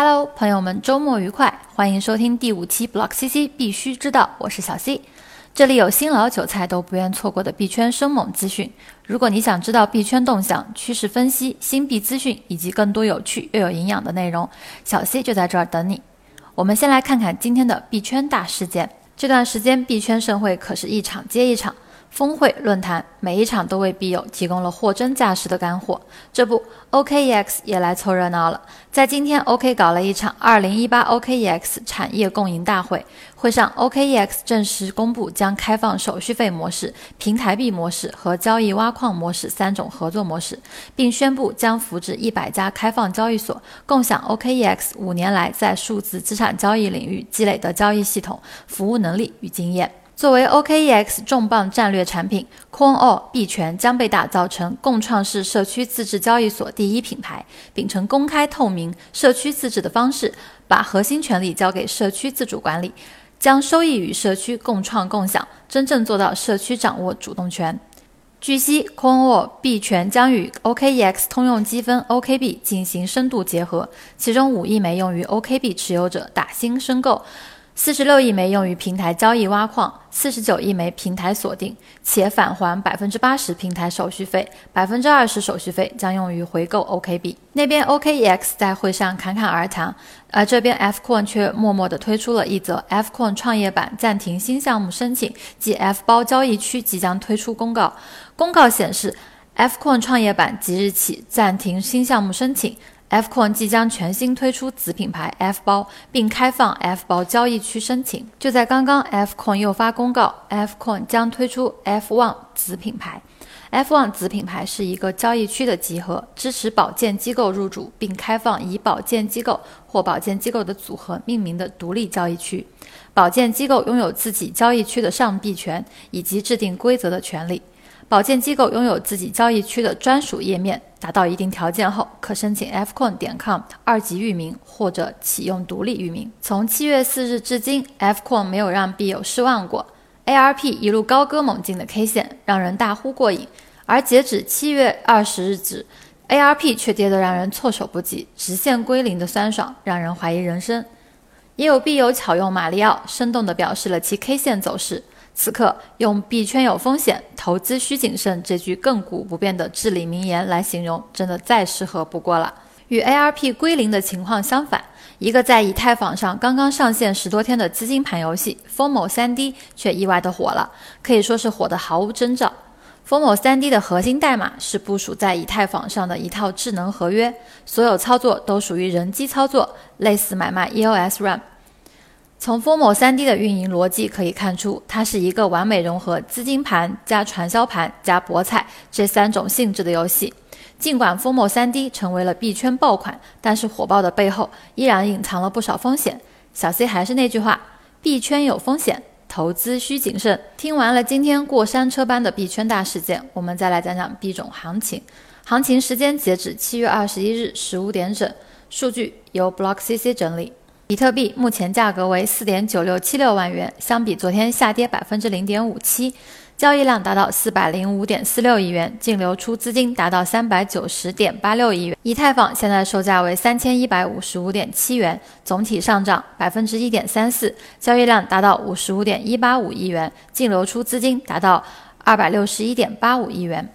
Hello，朋友们，周末愉快！欢迎收听第五期 Block CC 必须知道，我是小 C。这里有新老韭菜都不愿错过的币圈生猛资讯。如果你想知道币圈动向、趋势分析、新币资讯以及更多有趣又有营养的内容，小 C 就在这儿等你。我们先来看看今天的币圈大事件。这段时间币圈盛会可是一场接一场。峰会论坛每一场都为币友提供了货真价实的干货。这不，OKEX 也来凑热闹了。在今天，OK 搞了一场2018 OKEX 产业共赢大会。会上，OKEX 正式公布将开放手续费模式、平台币模式和交易挖矿模式三种合作模式，并宣布将扶植一百家开放交易所，共享 OKEX 五年来在数字资产交易领域积累的交易系统、服务能力与经验。作为 OKEX 重磅战略产品，CoinAll 币权将被打造成共创式社区自治交易所第一品牌，秉承公开透明、社区自治的方式，把核心权力交给社区自主管理，将收益与社区共创共享，真正做到社区掌握主动权。据悉，CoinAll 币权将与 OKEX 通用积分 OKB 进行深度结合，其中五亿枚用于 OKB 持有者打新申购。四十六亿枚用于平台交易挖矿，四十九亿枚平台锁定，且返还百分之八十平台手续费，百分之二十手续费将用于回购 OKB。那边 OKEX 在会上侃侃而谈，而这边 Fcoin 却默默地推出了一则 Fcoin 创业板暂停新项目申请即 F 包交易区即将推出公告。公告显示，Fcoin 创业板即日起暂停新项目申请。Fcoin 即将全新推出子品牌 F 包，并开放 F 包交易区申请。就在刚刚，Fcoin 又发公告，Fcoin 将推出 F1 子品牌。F1 子品牌是一个交易区的集合，支持保荐机构入主，并开放以保荐机构或保荐机构的组合命名的独立交易区。保荐机构拥有自己交易区的上币权以及制定规则的权利。保荐机构拥有自己交易区的专属页面，达到一定条件后，可申请 fcoin 点 com 二级域名或者启用独立域名。从七月四日至今，fcoin 没有让币友失望过，ARP 一路高歌猛进的 K 线让人大呼过瘾，而截止七月二十日止，ARP 却跌得让人措手不及，直线归零的酸爽让人怀疑人生。也有币友巧用马里奥，生动地表示了其 K 线走势。此刻用“币圈有风险，投资需谨慎”这句亘古不变的至理名言来形容，真的再适合不过了。与 ARP 归零的情况相反，一个在以太坊上刚刚上线十多天的资金盘游戏 Formo 3D 却意外的火了，可以说是火得毫无征兆。Formo 3D 的核心代码是部署在以太坊上的一套智能合约，所有操作都属于人机操作，类似买卖 EOS RAM。从 Formo 3D 的运营逻辑可以看出，它是一个完美融合资金盘加传销盘加博彩这三种性质的游戏。尽管 Formo 3D 成为了币圈爆款，但是火爆的背后依然隐藏了不少风险。小 C 还是那句话，币圈有风险，投资需谨慎。听完了今天过山车般的币圈大事件，我们再来讲讲币种行情。行情时间截止七月二十一日十五点整，数据由 Block CC 整理。比特币目前价格为四点九六七六万元，相比昨天下跌百分之零点五七，交易量达到四百零五点四六亿元，净流出资金达到三百九十点八六亿元。以太坊现在售价为三千一百五十五点七元，总体上涨百分之一点三四，交易量达到五十五点一八五亿元，净流出资金达到二百六十一点八五亿元。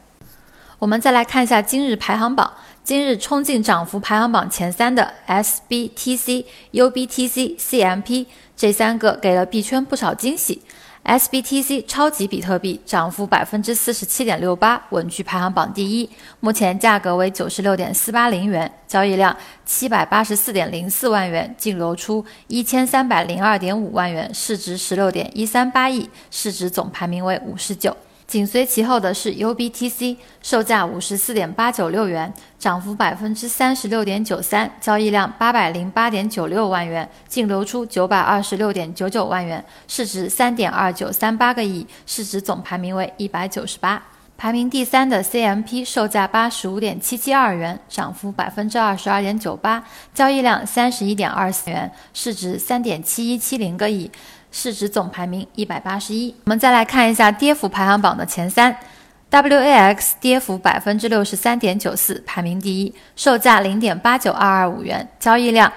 我们再来看一下今日排行榜。今日冲进涨幅排行榜前三的 SBTC、UBTC、CMP 这三个给了币圈不少惊喜。SBTC 超级比特币涨幅百分之四十七点六八，稳居排行榜第一。目前价格为九十六点四八零元，交易量七百八十四点零四万元，净流出一千三百零二点五万元，市值十六点一三八亿，市值总排名为五十九。紧随其后的是 UBTC，售价五十四点八九六元，涨幅百分之三十六点九三，交易量八百零八点九六万元，净流出九百二十六点九九万元，市值三点二九三八个亿，市值总排名为一百九十八。排名第三的 CMP，售价八十五点七七二元，涨幅百分之二十二点九八，交易量三十一点二四元，市值三点七一七零个亿。市值总排名一百八十一。我们再来看一下跌幅排行榜的前三，WAX 跌幅百分之六十三点九四，排名第一，售价零点八九二二五元，交易量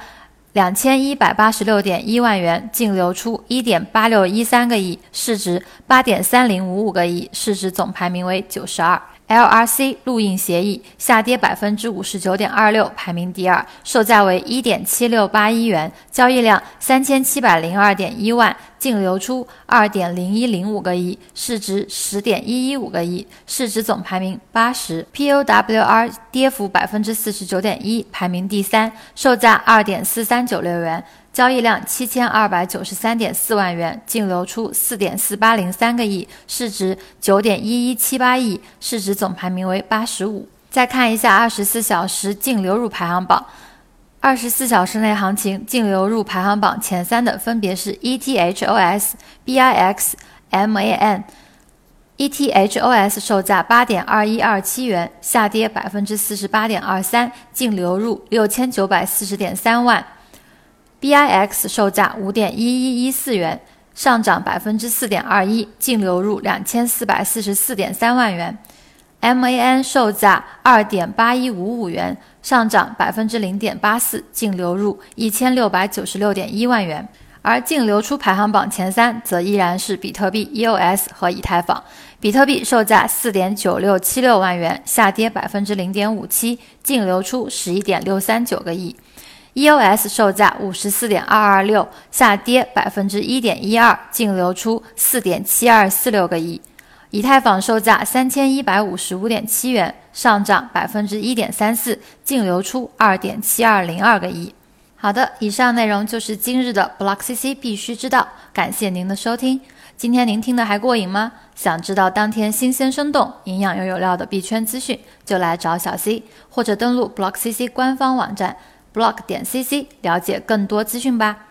两千一百八十六点一万元，净流出一点八六一三个亿，市值八点三零五五个亿，市值总排名为九十二。LRC 录印协议下跌百分之五十九点二六，排名第二，售价为一点七六八亿元，交易量三千七百零二点一万，净流出二点零一零五个亿，市值十点一一五个亿，市值总排名八十。POWR 跌幅百分之四十九点一，排名第三，售价二点四三九六元。交易量七千二百九十三点四万元，净流出四点四八零三个亿，市值九点一一七八亿，市值总排名为八十五。再看一下二十四小时净流入排行榜，二十四小时内行情净流入排行榜前三的分别是 ETHOS、BIX、MAN。ETHOS 售价八点二一二七元，下跌百分之四十八点二三，净流入六千九百四十点三万。BIX 售价五点一一一四元，上涨百分之四点二一，净流入两千四百四十四点三万元。MAN 售价二点八一五五元，上涨百分之零点八四，净流入一千六百九十六点一万元。而净流出排行榜前三则依然是比特币、EOS 和以太坊。比特币售价四点九六七六万元，下跌百分之零点五七，净流出十一点六三九个亿。EOS 售价五十四点二二六，下跌百分之一点一二，净流出四点七二四六个亿。以太坊售价三千一百五十五点七元，上涨百分之一点三四，净流出二点七二零二个亿。好的，以上内容就是今日的 BlockCC 必须知道，感谢您的收听。今天您听的还过瘾吗？想知道当天新鲜生动、营养又有料的币圈资讯，就来找小 C，或者登录 BlockCC 官方网站。Blog 点 cc 了解更多资讯吧。